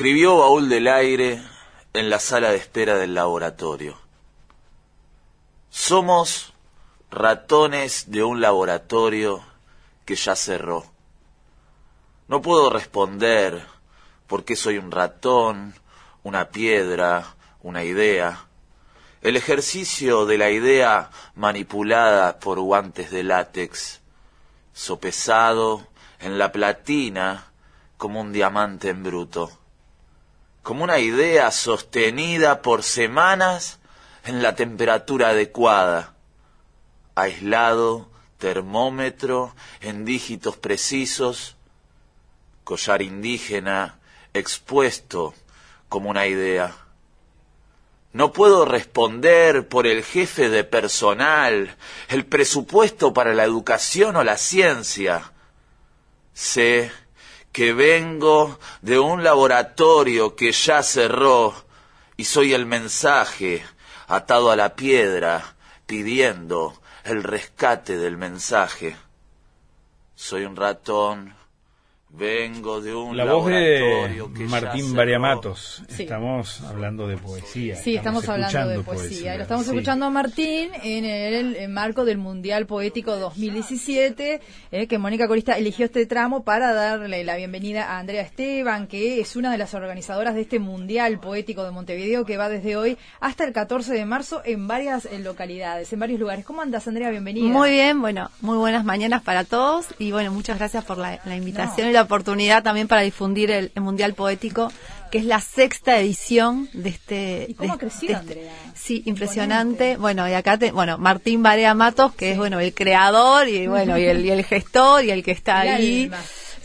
Escribió Baúl del Aire en la sala de espera del laboratorio. Somos ratones de un laboratorio que ya cerró. No puedo responder por qué soy un ratón, una piedra, una idea. El ejercicio de la idea manipulada por guantes de látex, sopesado en la platina como un diamante en bruto, como una idea sostenida por semanas en la temperatura adecuada, aislado, termómetro en dígitos precisos, collar indígena expuesto como una idea. No puedo responder por el jefe de personal, el presupuesto para la educación o la ciencia. Sé que vengo de un laboratorio que ya cerró y soy el mensaje atado a la piedra pidiendo el rescate del mensaje. Soy un ratón Vengo de un La voz de Martín Variamatos. Estamos hablando de poesía. Sí, estamos, hablando de poesía. Lo estamos escuchando a Martín en el, marco del Mundial Poético 2017, eh, que Mónica Corista eligió este tramo para darle la bienvenida a Andrea Esteban, que es una de las organizadoras de este Mundial Poético de Montevideo, que va desde hoy hasta el 14 de marzo en varias localidades, en varios lugares. ¿Cómo andas, Andrea? Bienvenida. Muy bien, bueno, muy buenas mañanas para todos y bueno, muchas gracias por la, invitación oportunidad también para difudir el, Mundial Poético, que es la sexta edición de este... ¿Y cómo ha crecido, este? Sí, impresionante. Bueno, y acá, te, bueno, Martín Barea Matos, que es, bueno, el creador y, bueno, y el, y el gestor y el que está ahí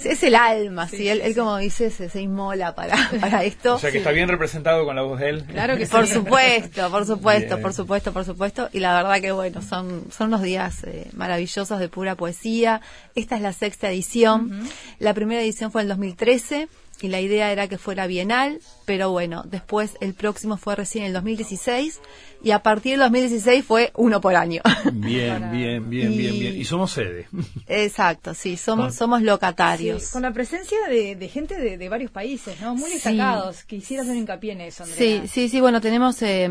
es el alma, sí, Él, él, como dice se, se inmola para, para esto. O sea que está bien representado con la voz de él. Claro que sí. Por supuesto, por supuesto, por supuesto, por supuesto. Y la verdad que bueno, son, son unos días eh, maravillosos de pura poesía. Esta es la sexta edición. La primera edición fue en el 2013 y la idea era que fuera bienal, pero bueno, después el próximo fue recién en el 2016 y a partir del 2016 fue uno por año. Bien, bien, bien, bien, bien. Y somos sede. Exacto, sí, somos, somos locatarios. con la presencia de, gente de, varios países, ¿no? Muy destacados. Quisiera hacer hincapié en eso, Andrea. Sí, sí, sí, bueno, tenemos... Eh,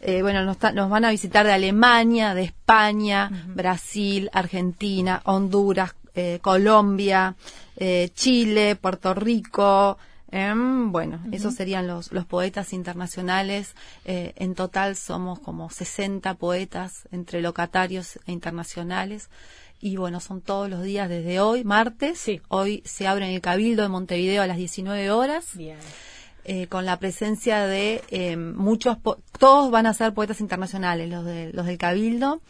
eh, bueno, nos, nos, van a visitar de Alemania, de España, Brasil, Argentina, Honduras, eh, Colombia, eh, Chile, Puerto Rico. Em, bueno, esos serían los, los poetas internacionales. Eh, en total somos como 60 poetas entre locatarios e internacionales. Y bueno, son todos los días desde hoy, martes. Hoy se abre en el Cabildo de Montevideo a las 19 horas. Bien. Eh, con la presencia de eh, muchos, todos van a ser poetas internacionales, los, de, los del Cabildo,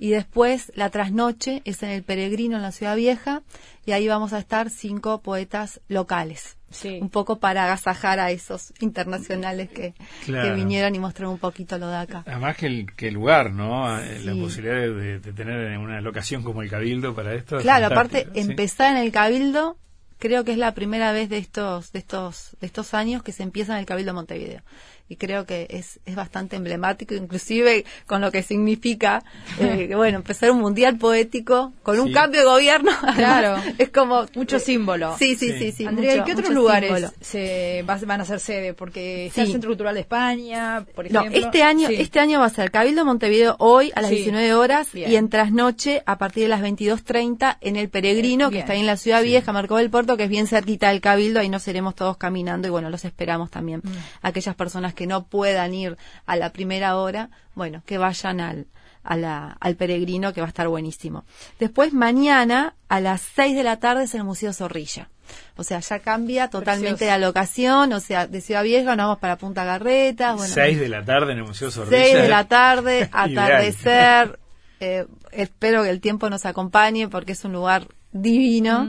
y después la trasnoche es en el Peregrino en la Ciudad Vieja, y ahí vamos a estar cinco poetas locales. Un poco para agasajar a esos internacionales que, vinieron y mostraron un poquito lo de acá. Además que el, que el lugar, ¿no? Eh, la posibilidad de, tener una locación como el Cabildo para esto. Claro, aparte, empezar en el Cabildo creo que es la primera vez de estos, de estos, de estos años que se empieza en el Cabildo de Montevideo y creo que es, es bastante emblemático, inclusive con lo que significa, eh, bueno, empezar un mundial poético con un cambio de gobierno. Claro, es como mucho símbolo. Sí, sí, sí. sí, Andrea, ¿qué otros lugares se van a ser sede? Porque está el Centro Cultural de España, por ejemplo. No, este año, este año va a ser Cabildo Montevideo hoy a las 19 horas y en trasnoche a partir de las 22.30 en el Peregrino, que está ahí en la Ciudad Vieja, Marcó del Puerto, que es bien cerquita del Cabildo, ahí nos iremos todos caminando y bueno, los esperamos también. Mm. Aquellas personas que no puedan ir a la primera hora, bueno, que vayan al, al peregrino, que va a estar buenísimo. Después, mañana, a las 6 de la tarde, es el Museo Zorrilla. O sea, ya cambia totalmente la locación, o sea, de Ciudad Vieja nos vamos para Punta Garreta. Bueno, 6 de la tarde en el Museo Zorrilla. 6 de la tarde, atardecer. Eh, espero que el tiempo nos acompañe porque es un lugar divino.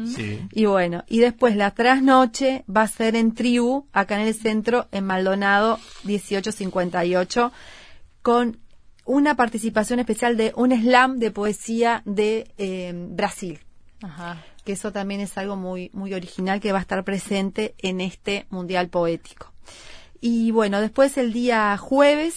Y bueno, y después la trasnoche va a ser en Tribu, acá en el centro, en Maldonado 1858, con una participación especial de un slam de poesía de eh, Brasil. Que eso también es algo muy, muy original que va a estar presente en este Mundial Poético. Y bueno, después el día jueves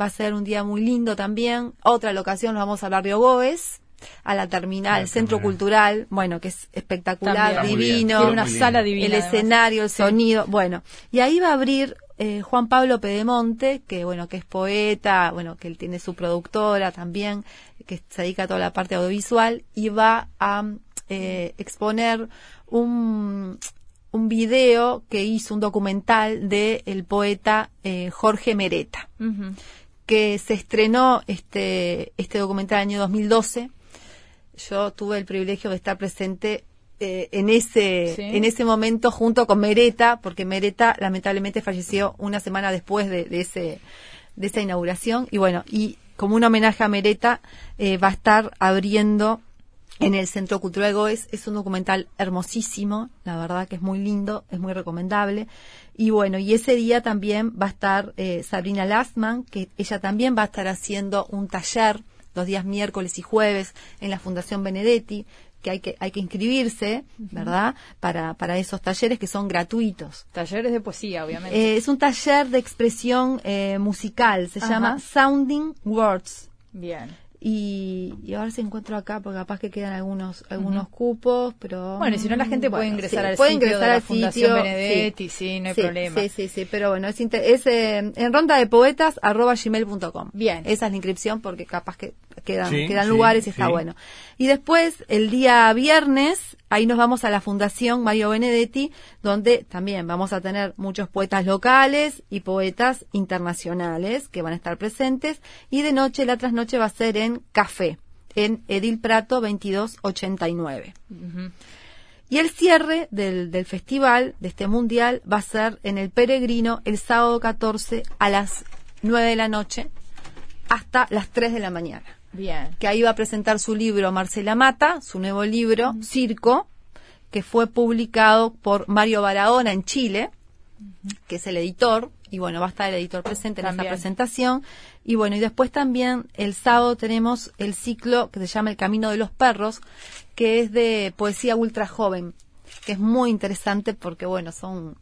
va a ser un día muy lindo también. Otra locación, nos vamos a hablar de oboes a la terminal, el centro cultural, bueno, que es espectacular, divino, tiene una sala divina, el escenario, el sonido, bueno, y ahí va a abrir eh, Juan Pablo Pedemonte, que bueno, que es poeta, bueno, que él tiene su productora también, que se dedica a toda la parte audiovisual, y va a eh, exponer un, un video que hizo un documental de el poeta eh, Jorge Mereta, que se estrenó este, este documental en el año 2012. Yo tuve el privilegio de estar presente eh, en ese en ese momento junto con Mereta, porque Mereta lamentablemente falleció una semana después de, ese de esa inauguración y bueno y como un homenaje a Mereta eh, va a estar abriendo en el Centro Cultural Goes. Es un documental hermosísimo, la verdad que es muy lindo, es muy recomendable. Y bueno, y ese día también va a estar eh, Sabrina Lastman, que ella también va a estar haciendo un taller los días miércoles y jueves en la Fundación Benedetti, que hay que hay que inscribirse, ¿verdad? Para para esos talleres que son gratuitos. Talleres de poesía, obviamente. Eh, es un taller de expresión eh, musical, se llama Sounding Words. Bien y, y ahora se encuentro acá porque capaz que quedan algunos algunos cupos pero bueno y si no la gente puede ingresar al puede sitio de la Fundación Benedetti sí, no hay problema. sí sí sí pero bueno es, es eh, en ronda de poetas arroba gmail.com bien. Esa es la inscripción porque capaz que quedan quedan lugares y está bueno. Y después el día viernes ahí nos vamos a la Fundación Mario Benedetti, donde también vamos a tener muchos poetas locales y poetas internacionales que van a estar presentes. Y de noche, la trasnoche va a ser en Café, en Edil Prato 2289. Y el cierre del, del, festival, de este mundial, va a ser en el Peregrino el sábado 14 a las 9 de la noche hasta las 3 de la mañana. Bien. Que ahí va a presentar su libro Marcela Mata, su nuevo libro, Circo, que fue publicado por Mario Barahona en Chile, que es el editor, y bueno, va a estar el editor presente en esta presentación. Y bueno, y después también el sábado tenemos el ciclo que se llama El Camino de los Perros, que es de poesía ultra joven, que es muy interesante porque, bueno, son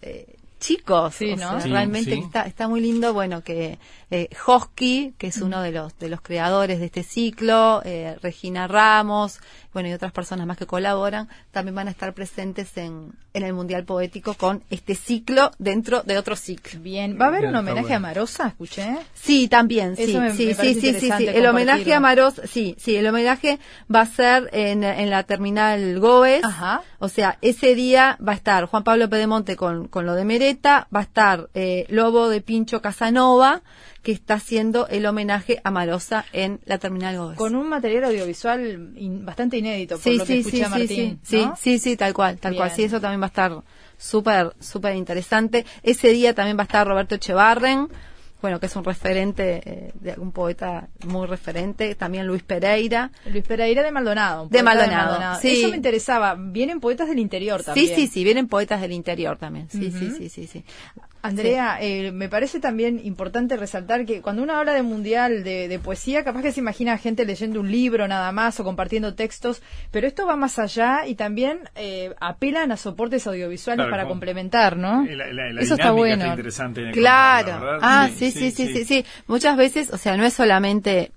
eh, chicos, sí, ¿no? realmente Está, está muy lindo, bueno, que eh, Hosky, que es uno de los, de los creadores de este ciclo, eh, Regina Ramos, bueno, y otras personas más que colaboran, también van a estar presentes en, en el Mundial Poético con este ciclo dentro de otro ciclo. Bien, ¿va a haber un homenaje a Marosa, escuché? Sí, también, sí, sí, sí, sí, sí, el homenaje a Marosa, sí, sí, el homenaje va a ser en, en la terminal Goes, Ajá. o sea, ese día va a estar Juan Pablo Pedemonte con, con lo de Va a estar eh, Lobo de Pincho Casanova, que está haciendo el homenaje a Marosa en la Terminal Gómez. Con un material audiovisual bastante inédito, por lo que escuché sí, Martín. Sí, sí, sí, tal cual, tal cual. Sí, eso también va a estar súper, súper interesante. Ese día también va a estar Roberto Echevarren, bueno, que es un referente, eh, de un poeta muy referente, también Luis Pereira. Luis Pereira de Maldonado. De Maldonado, Sí. Eso me interesaba. Vienen poetas del interior también. Sí, sí, sí, vienen poetas del interior también. Sí, sí, sí, sí, sí. Andrea, eh, me parece también importante resaltar que cuando uno habla de mundial de, poesía, capaz que se imagina gente leyendo un libro nada más o compartiendo textos, pero esto va más allá y también eh, apelan a soportes audiovisuales para complementar, ¿no? Eso está bueno. interesante claro. ah, sí sí sí, sí sí, Muchas veces, o sea, no es solamente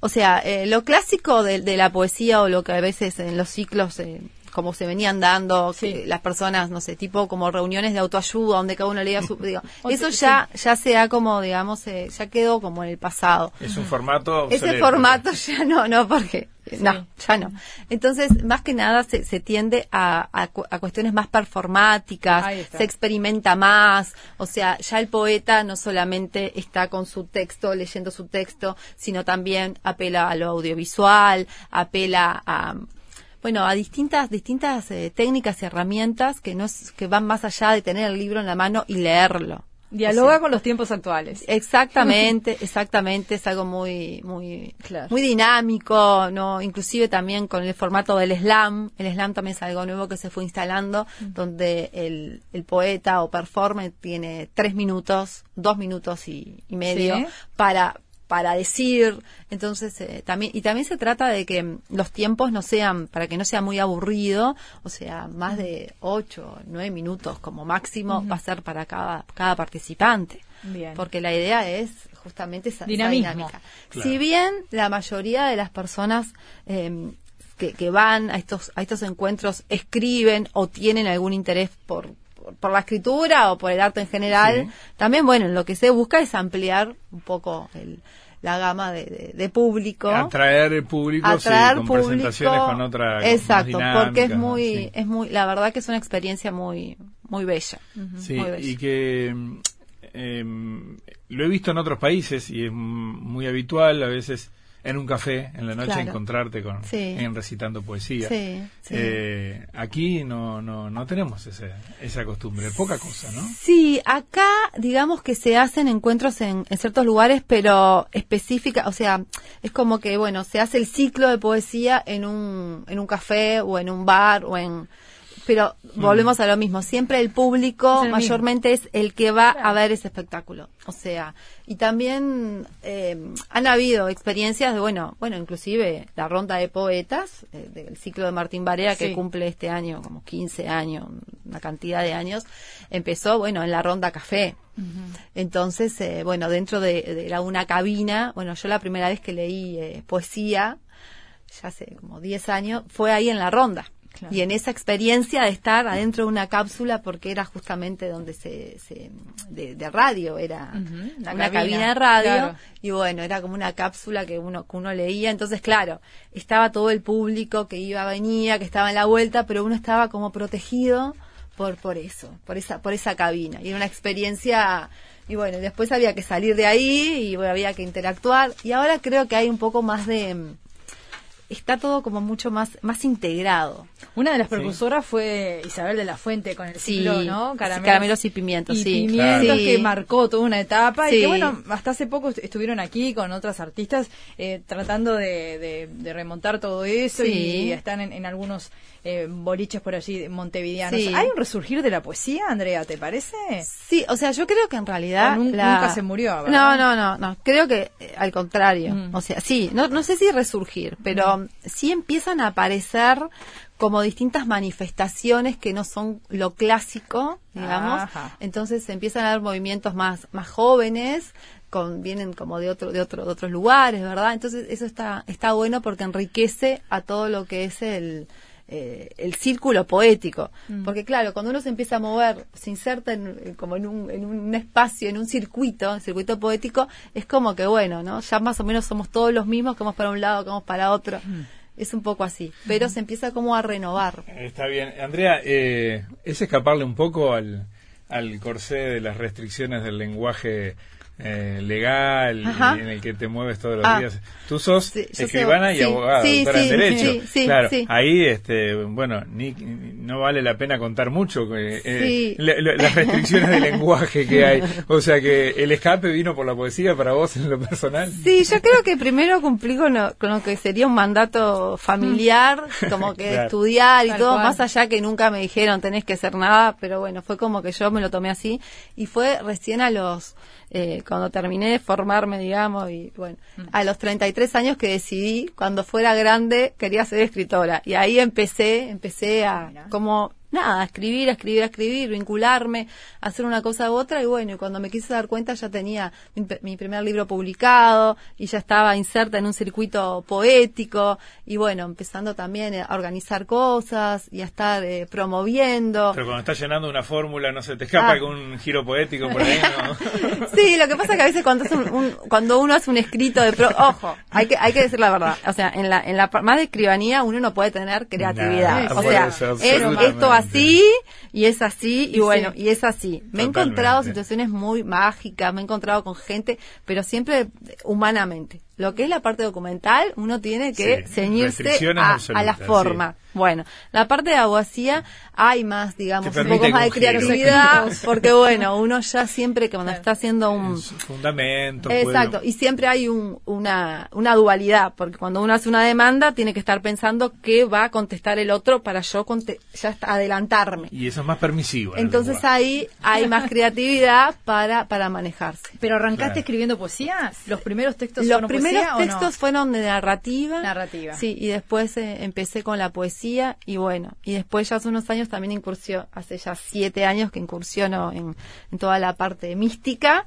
o sea, eh, lo clásico de, de, la poesía o lo que a veces en los ciclos eh, como se venían dando las personas, no sé, tipo como reuniones de autoayuda donde cada uno leía su... Digo, eso ya ya se ha como, digamos, eh, ya quedó como en el pasado. Es un formato... Ese formato ya no, no, porque... No, ya no. Entonces, más que nada se, se tiende a, a, cuestiones más performáticas, se experimenta más, o sea, ya el poeta no solamente está con su texto, leyendo su texto, sino también apela a lo audiovisual, apela a bueno, a distintas distintas eh, técnicas y herramientas que no que van más allá de tener el libro en la mano y leerlo. Dialoga con los tiempos actuales. Exactamente, exactamente, es algo muy muy muy dinámico, no, inclusive también con el formato del slam, el slam también es algo nuevo que se fue instalando, donde el, el poeta o performer tiene tres minutos, dos minutos y, medio para para decir. Entonces, eh, también, y también se trata de que los tiempos no sean, para que no sea muy aburrido, o sea, más de ocho, nueve minutos como máximo va a ser para cada, cada participante. Porque la idea es justamente esa, dinámica. Si bien la mayoría de las personas em, que, van a estos, a estos encuentros escriben o tienen algún interés por, por, la escritura o por el arte en general, también, bueno, lo que se busca es ampliar un poco la gama de, público. Atraer el público, atraer con presentaciones con otra Exacto, porque es muy, es muy, la verdad que es una experiencia muy, muy bella. Sí, y que em, lo he visto en otros países y es muy habitual a veces en un café en la noche encontrarte con en recitando poesía. Eh, aquí no, no, no tenemos ese, esa costumbre, poca cosa, ¿no? Sí, acá digamos que se hacen encuentros en, en ciertos lugares, pero específica, o sea, es como que, bueno, se hace el ciclo de poesía en un, en un café o en un bar o en pero mm. volvemos a lo mismo. Siempre el público mayormente es el que va a ver ese espectáculo. O sea, y también eh, han habido experiencias de, bueno, bueno, inclusive la ronda de poetas eh, del ciclo de Martín Barea, que cumple este año como 15 años, una cantidad de años, empezó, bueno, en la ronda café. Entonces, eh, bueno, dentro de, de una cabina, bueno, yo la primera vez que leí poesía, ya hace como 10 años, fue ahí en la ronda. Y en esa experiencia de estar adentro de una cápsula, porque era justamente donde se, de, radio, era una cabina, de radio, y bueno, era como una cápsula que uno, que uno leía, entonces claro, estaba todo el público que iba, venía, que estaba en la vuelta, pero uno estaba como protegido por, por eso, por esa, por esa cabina, y era una experiencia y bueno, después había que salir de ahí y bueno, había que interactuar. Y ahora creo que hay un poco más de está todo como mucho más más integrado. Una de las precursoras fue Isabel de la Fuente con el ciclo, ¿no? Caramelos, y pimientos, sí. Pimientos que marcó toda una etapa y que bueno, hasta hace poco estuvieron aquí con otras artistas eh, tratando de, de, remontar todo eso y están en, algunos eh, boliches por allí montevideanos. ¿Hay un resurgir de la poesía, Andrea, te parece? Sí, o sea, yo creo que en realidad... Nunca se murió. No, no, no, no, creo que eh, al contrario. Mm. O sea, sí, no, no sé si resurgir, pero mm. Sí empiezan a aparecer como distintas manifestaciones que no son lo clásico, digamos. Entonces empiezan a dar movimientos más, más jóvenes, con, vienen como de otro, de otro, de otros lugares, ¿verdad? Entonces eso está, está bueno porque enriquece a todo lo que es el, eh, el círculo poético. Mm. Porque claro, cuando uno se empieza a mover, se inserta en, como en un, en un espacio, en un circuito, circuito poético, es como que bueno, ¿no? Ya más o menos somos todos los mismos, que vamos para un lado, que vamos para otro. Mm. Es un poco así, pero se empieza como a renovar. Está bien. Andrea, eh, es escaparle un poco al, al corsé de las restricciones del lenguaje eh, legal en el que te mueves todos los ah. días. Tú sos escribana y abogada, en Derecho. claro, ahí, este, bueno, ni, no vale la pena contar mucho eh, eh las restricciones de lenguaje que hay. O sea que el escape vino por la poesía para vos en lo personal. Sí, yo creo que primero cumplí con lo, que sería un mandato familiar, como que estudiar y todo, más allá que nunca me dijeron tenés que hacer nada, pero bueno, fue como que yo me lo tomé así y fue recién a los eh, cuando terminé de formarme, digamos, y bueno, mm. a los 33 años que decidí, cuando fuera grande, quería ser escritora. Y ahí empecé, empecé a, como nada, escribir, escribir, escribir, vincularme, hacer una cosa u otra y bueno, y cuando me quise dar cuenta ya tenía mi, primer libro publicado y ya estaba inserta en un circuito poético y bueno, empezando también a organizar cosas y a estar eh, promoviendo. Pero cuando estás llenando una fórmula, no se te escapa ah. algún giro poético por ahí, ¿no? sí, lo que pasa es que a veces cuando, cuando uno hace un escrito de pro, ojo, hay que, hay que decir la verdad, o sea, en la, en la más de escribanía uno no puede tener creatividad, o sea, es esto así y es así y bueno, y es así. Me he encontrado situaciones muy mágicas, me he encontrado con gente, pero siempre humanamente. Lo que es la parte documental, uno tiene que ceñirse a, la forma. Bueno, la parte de abogacía hay más, digamos, un poco más de creatividad, porque bueno, uno ya siempre que cuando está haciendo un fundamento, exacto, y siempre hay un, una, una dualidad, porque cuando uno hace una demanda tiene que estar pensando qué va a contestar el otro para yo ya adelantarme. Y eso es más permisivo. Entonces ahí hay más creatividad para para manejarse. Pero arrancaste escribiendo poesía, los primeros textos los primeros textos fueron de narrativa. Narrativa. Sí, y después eh, empecé con la poesía y bueno, y después ya hace unos años también incursió, hace ya siete años que incursiono en, toda la parte mística,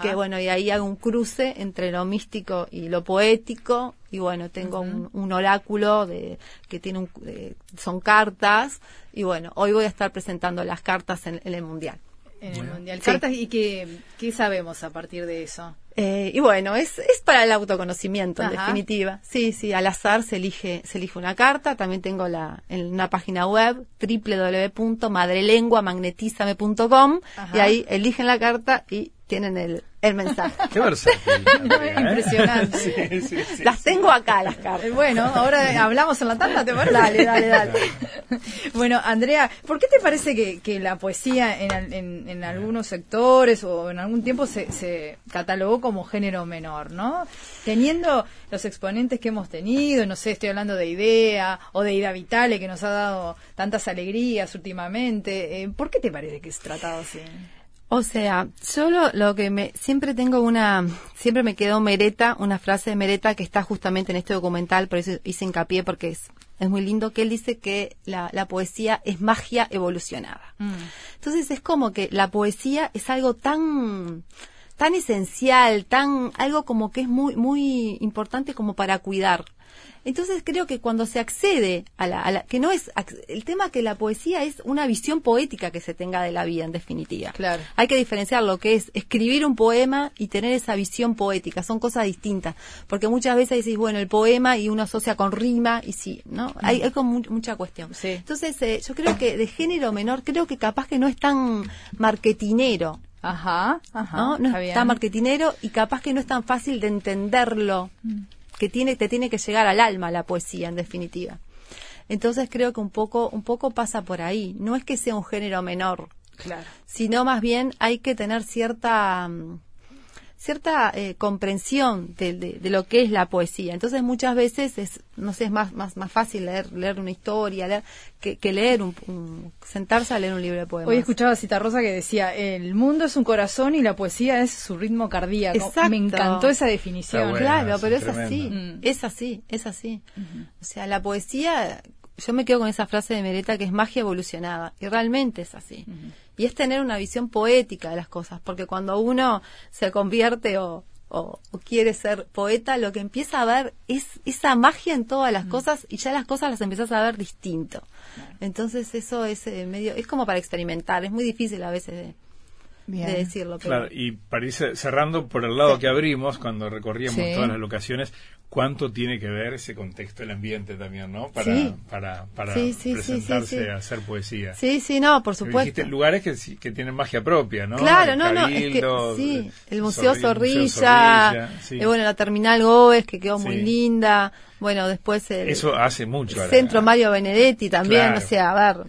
que bueno, y ahí hago un cruce entre lo místico y lo poético y bueno, tengo un, oráculo de que tiene un, eh, son cartas y bueno, hoy voy a estar presentando las cartas en el mundial. En el Mundial. Cartas y qué, qué sabemos a partir de eso. Eh, y bueno, es, es para el autoconocimiento, en definitiva. Sí, sí, al azar se elige, se elige una carta. También tengo la, en una página web, www.madrelenguamagnetizame.com, y ahí eligen la carta y tienen el, el mensaje. Qué versátil. ¿eh? Impresionante. Las tengo acá, las cartas. Bueno, ahora hablamos en la tanda, ¿te parece? Dale, dale, dale. bueno, Andrea, ¿por qué te parece que, que la poesía en, en, en, algunos sectores o en algún tiempo se, se catalogó como género menor, ¿no? Teniendo los exponentes que hemos tenido, no sé, estoy hablando de Idea o de Ida Vitale, que nos ha dado tantas alegrías últimamente, eh, ¿por qué te parece que es tratado así? O sea, yo lo, que me siempre tengo una, siempre me quedó Mereta, una frase de Mereta que está justamente en este documental, por eso hice hincapié porque es, es muy lindo, que él dice que la, la poesía es magia evolucionada. Mm. Entonces es como que la poesía es algo tan, tan esencial, tan, algo como que es muy, muy importante como para cuidar. Entonces creo que cuando se accede a la, que no es el tema que la poesía es una visión poética que se tenga de la vida en definitiva. Claro. Hay que diferenciar lo que es escribir un poema y tener esa visión poética, son cosas distintas, porque muchas veces decís, bueno, el poema y uno asocia con rima y sí, ¿no? Hay, hay como mucha cuestión. Sí. Entonces, eh, yo creo que de género menor, creo que capaz que no es tan marketinero. Ajá, ajá. ¿no? no es tan marketinero y capaz que no es tan fácil de entenderlo. Mm que tiene, te tiene que llegar al alma la poesía, en definitiva. Entonces creo que un poco, un poco pasa por ahí. No es que sea un género menor, claro. sino más bien hay que tener cierta mm, cierta eh, comprensión de, de, lo que es la poesía. Entonces muchas veces es, no sé, es más, más, más fácil leer, leer una historia, leer, que, que leer un, sentarse a leer un libro de poemas. Hoy escuchaba a Cita Rosa que decía, el mundo es un corazón y la poesía es su ritmo cardíaco. Exacto. Me encantó esa definición. claro, pero es así, mm. es así, es así. O sea, la poesía, yo me quedo con esa frase de Mereta que es magia evolucionada, y realmente es así y es tener una visión poética de las cosas, porque cuando uno se convierte o, o, quiere ser poeta, lo que empieza a ver es esa magia en todas las mm. cosas y ya las cosas las empiezas a ver distinto. Entonces eso es eh, medio, es como para experimentar, es muy difícil a veces de, decirlo. Claro, y para ir cerrando por el lado que abrimos, cuando recorríamos todas las locaciones, cuánto tiene que ver ese contexto del ambiente también, ¿no? Para, para, para presentarse a hacer poesía. Sí, sí, no, por supuesto. Dijiste lugares que, que tienen magia propia, ¿no? Claro, no, no, es que, sí, el Museo Zorrilla, eh, bueno, la Terminal Gómez, que quedó muy linda, bueno, después el... Eso hace mucho. El Centro Mario Benedetti también, o sea, a ver...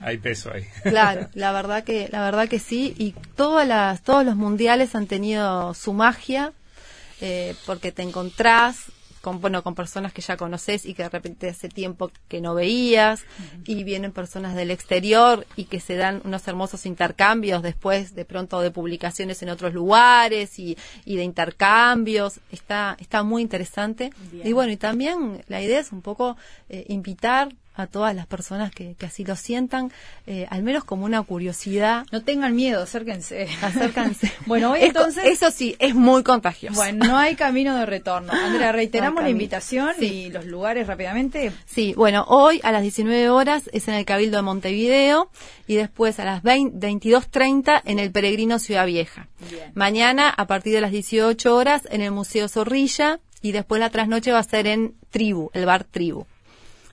Hay peso ahí. Claro, la verdad que, la verdad que sí, y todas las, todos los mundiales han tenido su magia, eh, porque te encontrás con, bueno, con personas que ya conoces y que de repente hace tiempo que no veías, y vienen personas del exterior y que se dan unos hermosos intercambios después de pronto de publicaciones en otros lugares y, y de intercambios. Está, está muy interesante. Y bueno, y también la idea es un poco eh, invitar a todas las personas que, que así lo sientan, eh, al menos como una curiosidad. No tengan miedo, acérquense. Acérquense. bueno, hoy entonces... Eso sí, es muy contagioso. Bueno, no hay camino de retorno. Andrea, reiteramos la invitación y los lugares rápidamente. Sí, bueno, hoy a las 19 horas es en el Cabildo de Montevideo y después a las 22.30 en el Peregrino Ciudad Vieja. Mañana a partir de las 18 horas en el Museo Zorrilla y después la trasnoche va a ser en Tribu, el bar Tribu.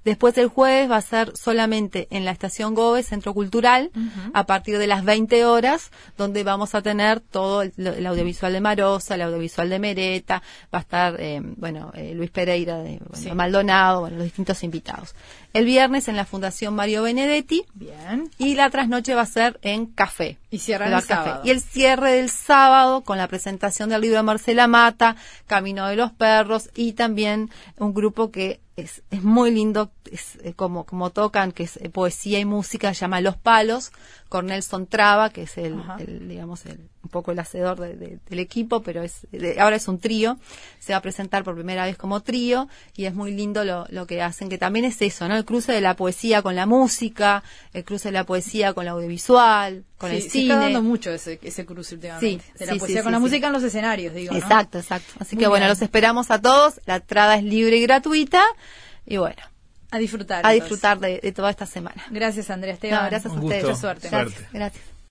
Después el jueves va a ser solamente en la estación Gobe, Centro Cultural, a partir de las 20 horas, donde vamos a tener todo el, audiovisual de Marosa, el audiovisual de Mereta, va a estar, eh, bueno, eh, Luis Pereira de Maldonado, bueno, los distintos invitados. El viernes en la Fundación Mario Benedetti. Bien. Y la trasnoche va a ser en Café. Y cierra el, sábado. Y el cierre del sábado con la presentación del libro de Marcela Mata, Camino de los Perros y también un grupo que es, es muy lindo, es, eh, como, como tocan, que es eh, poesía y música, se llama Los Palos, con Nelson Traba, que es el, digamos, el, un poco el hacedor del equipo, pero es ahora es un trío, se va a presentar por primera vez como trío y es muy lindo lo, lo que hacen, que también es eso, ¿no? El cruce de la poesía con la música, el cruce de la poesía con la audiovisual, con el cine. Se está dando mucho ese, ese cruce últimamente. Sí, de la poesía con la música en los escenarios, digo. Exacto, exacto. Así que bueno, los esperamos a todos. La entrada es libre y gratuita. Y bueno. A disfrutar. A disfrutar de, toda esta semana. Gracias, Andrea Esteban. gracias a ustedes. Mucha suerte. Gracias. gracias.